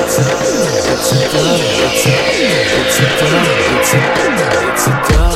Man Infest. of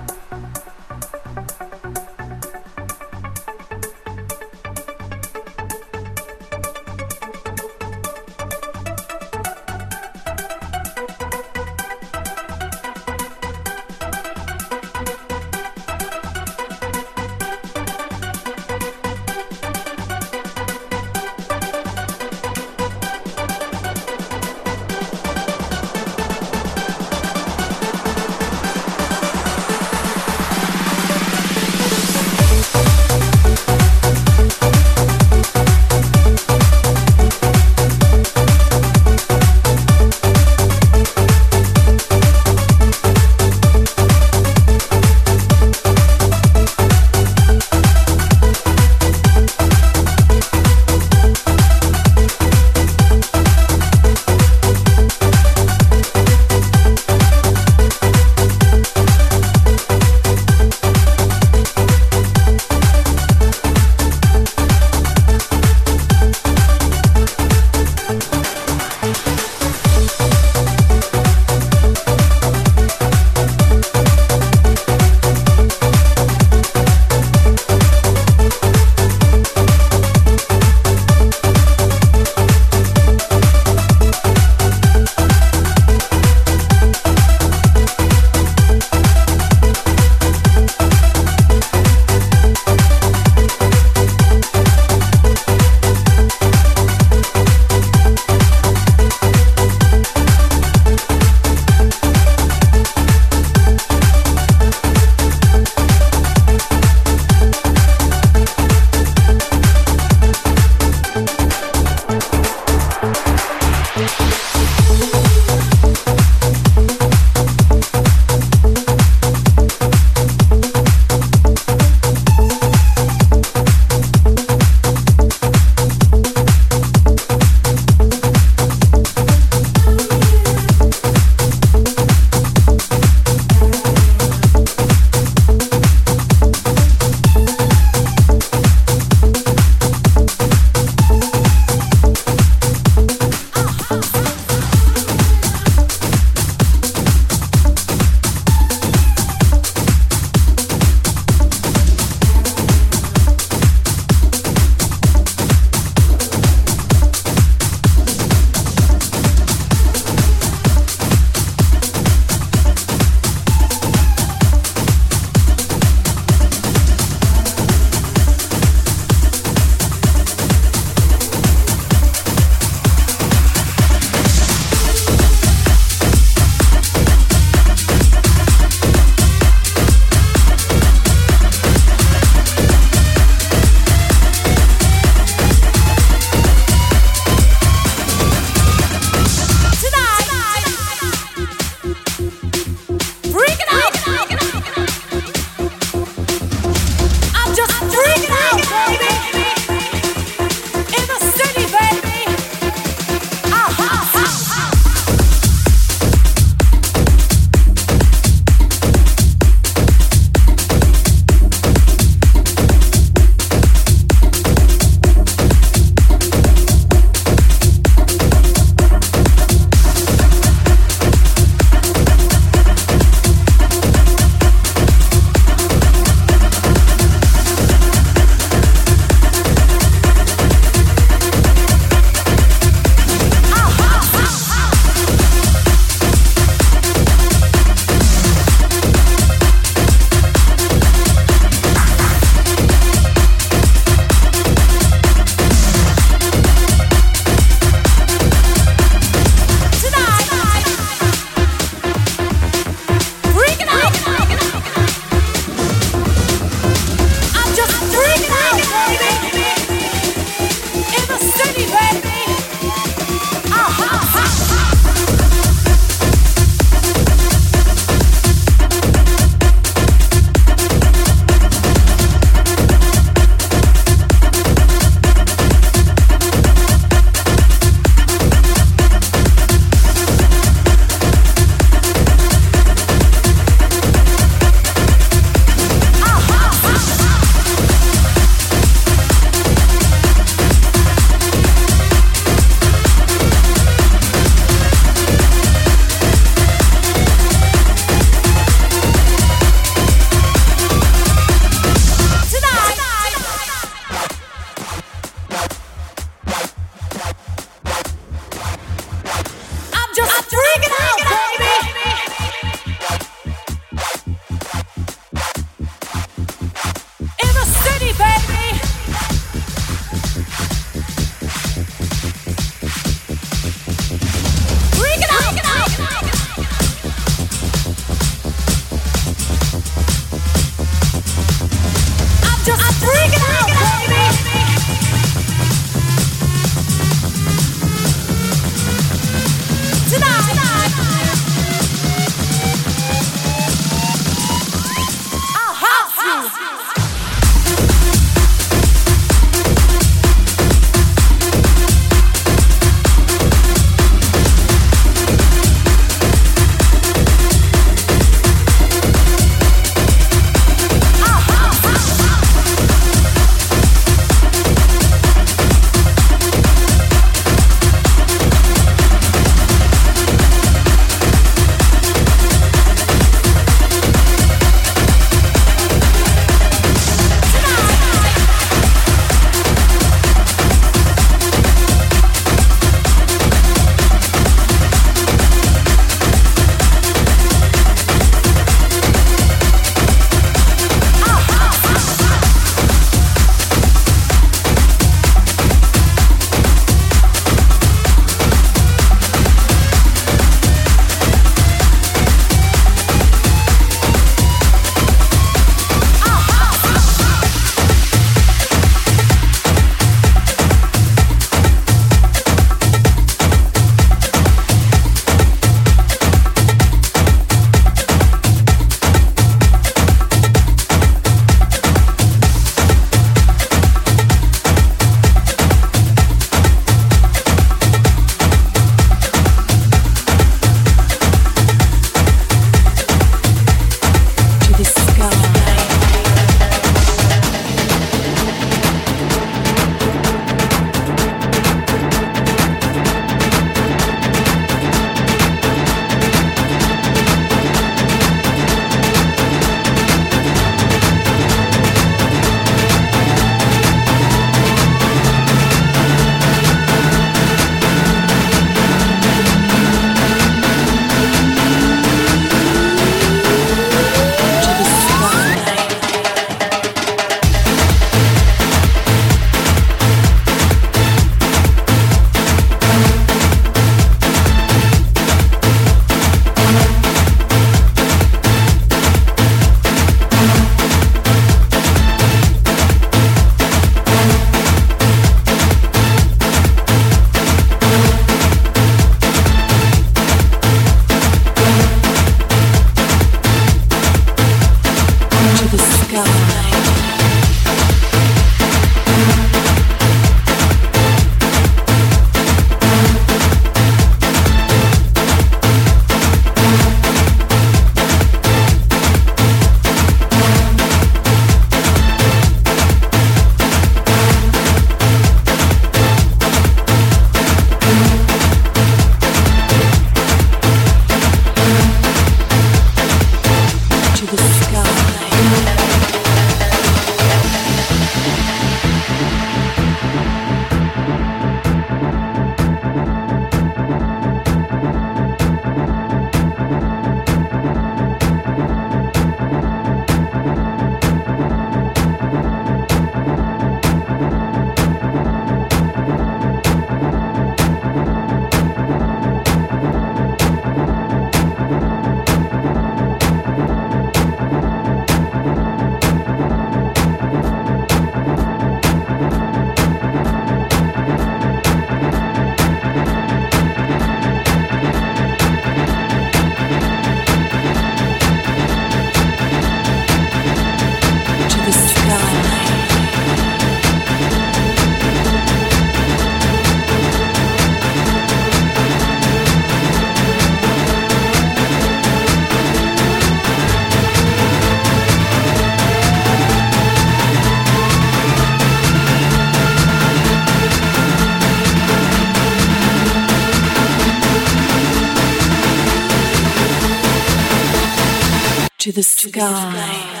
sky.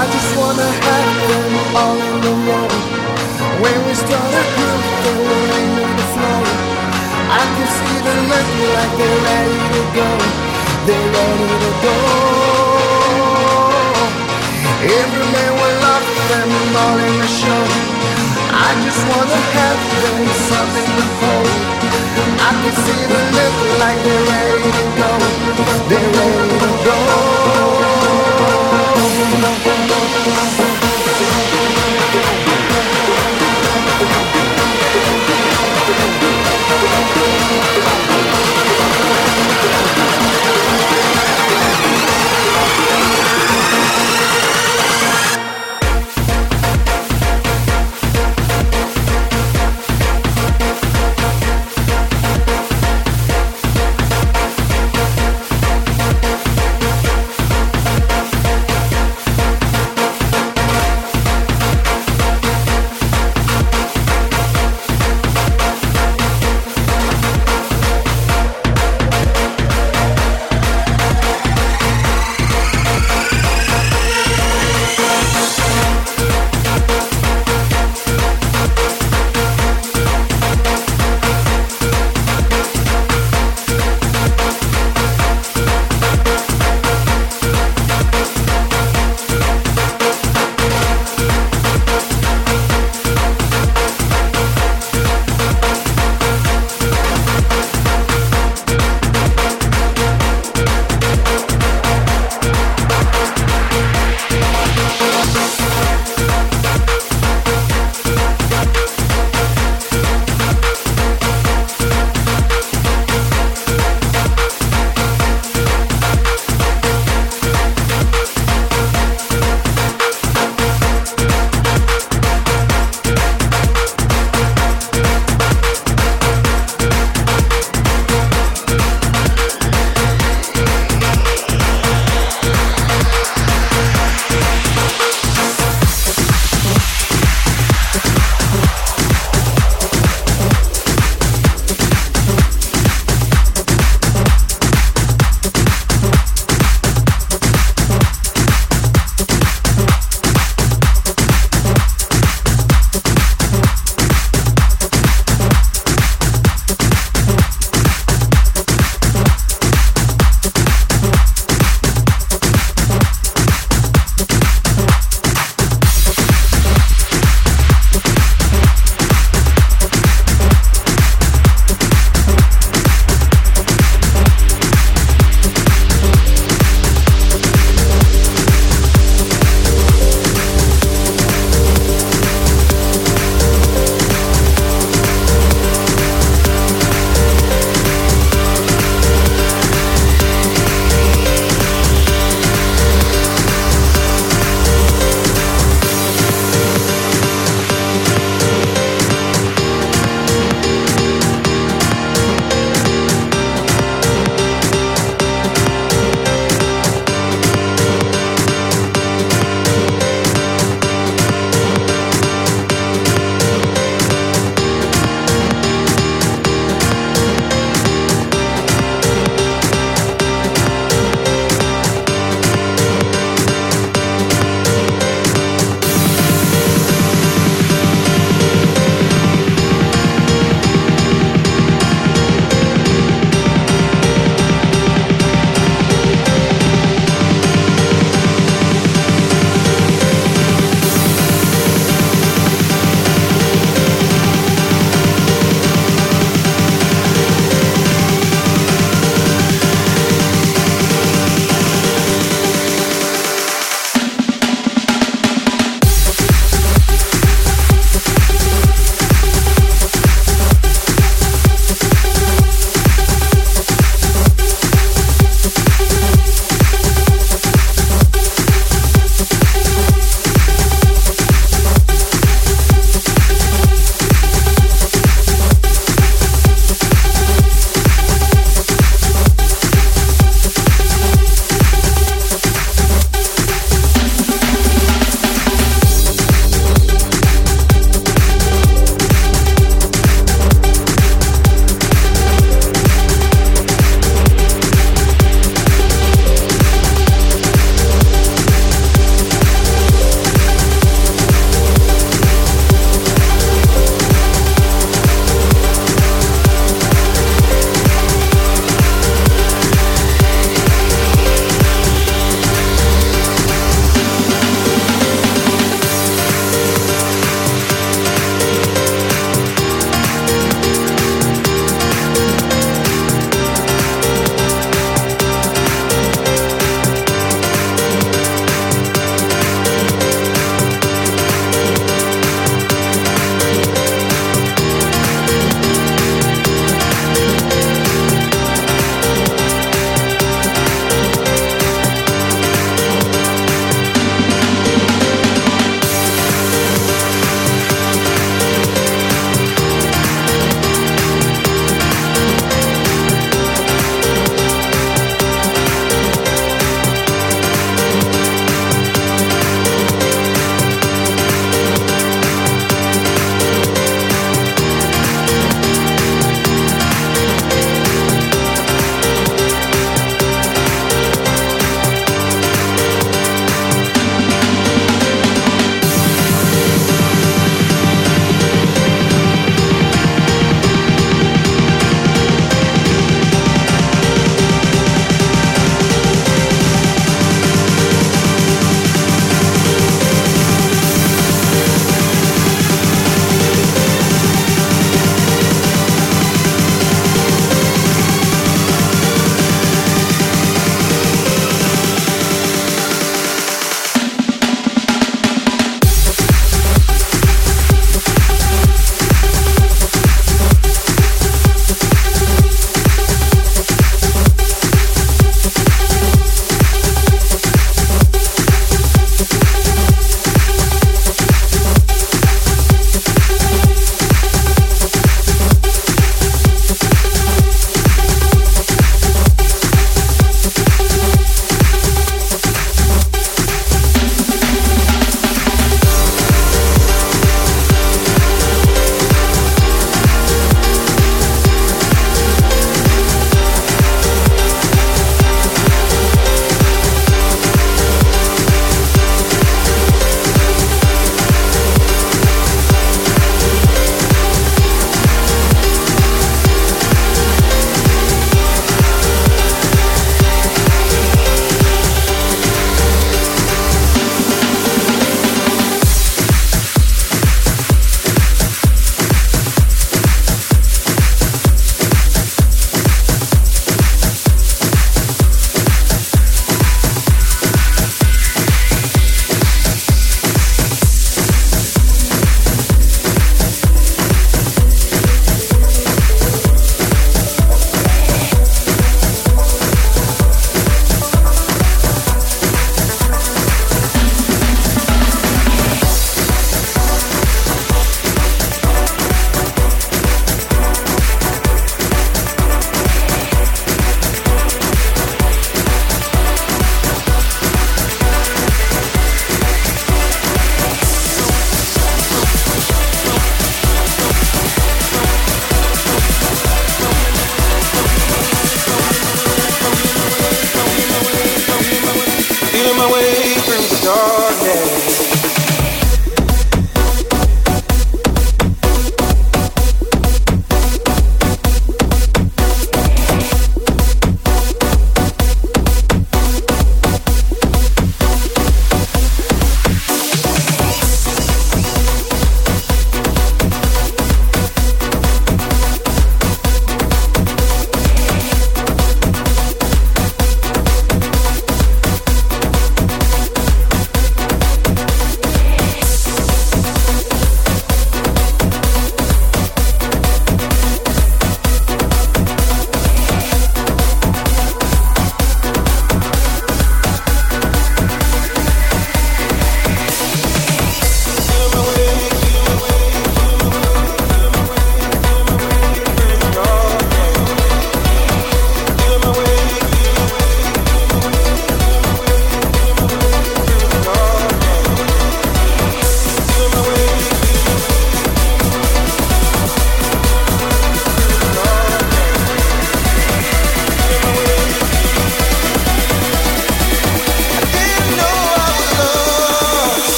I just wanna have them all in the row. When we start a groove, they will rolling on the floor, I can see them looking like they're ready to go. They're ready to go. Every man will love them all in the show. I just wanna have them something to hold. I can see them looking like they're ready to go. They're ready to go.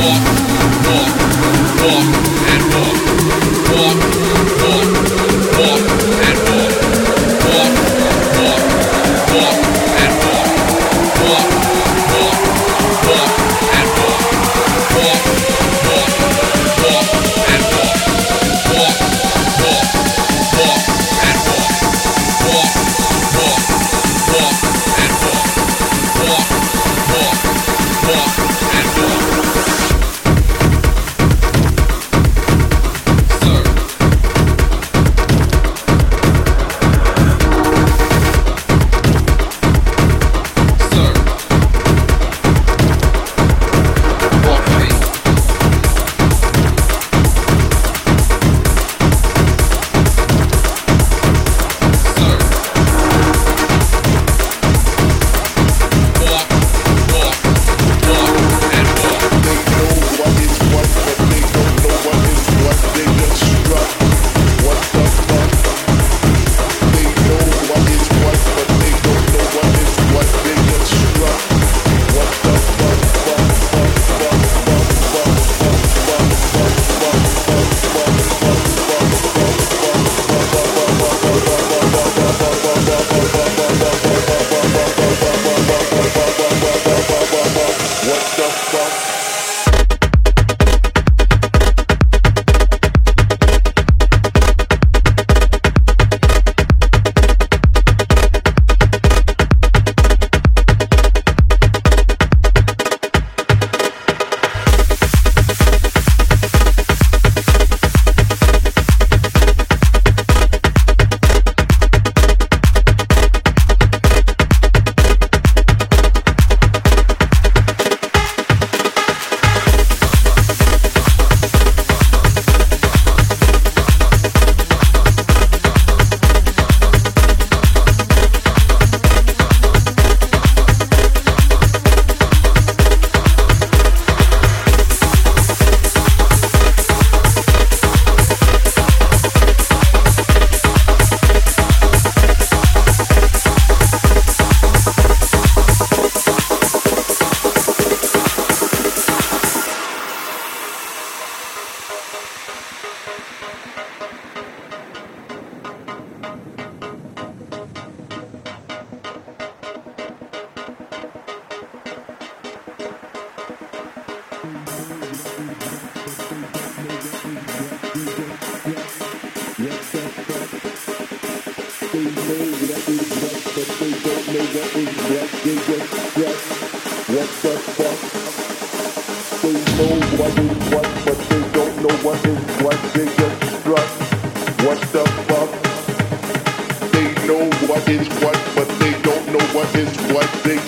What is what, but they don't know what is what. They